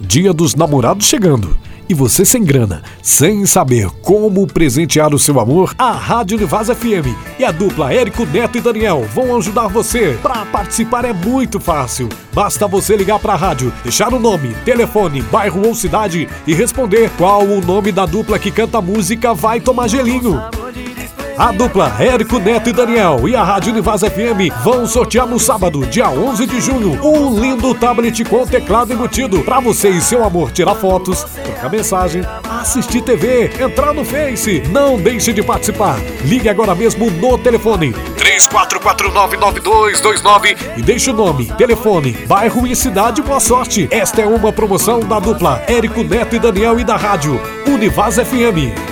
Dia dos Namorados chegando. E você sem grana, sem saber como presentear o seu amor, a Rádio Univaz FM e a dupla Érico Neto e Daniel vão ajudar você. Para participar é muito fácil. Basta você ligar para a rádio, deixar o nome, telefone, bairro ou cidade e responder qual o nome da dupla que canta a música Vai Tomar Gelinho. A dupla Érico Neto e Daniel e a Rádio Univaz FM vão sortear no sábado, dia 11 de junho, um lindo tablet com teclado embutido para você e seu amor tirar fotos, trocar mensagem, assistir TV, entrar no Face. Não deixe de participar. Ligue agora mesmo no telefone 34499229 e deixe o nome, telefone, bairro e cidade. Boa sorte. Esta é uma promoção da dupla Érico Neto e Daniel e da Rádio Univaz FM.